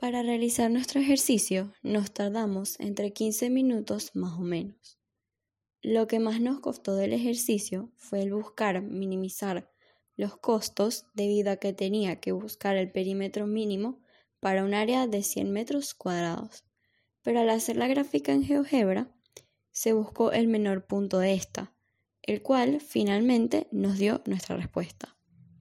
Para realizar nuestro ejercicio nos tardamos entre 15 minutos más o menos. Lo que más nos costó del ejercicio fue el buscar minimizar los costos debido a que tenía que buscar el perímetro mínimo para un área de 100 metros cuadrados. Pero al hacer la gráfica en GeoGebra, se buscó el menor punto de esta, el cual finalmente nos dio nuestra respuesta.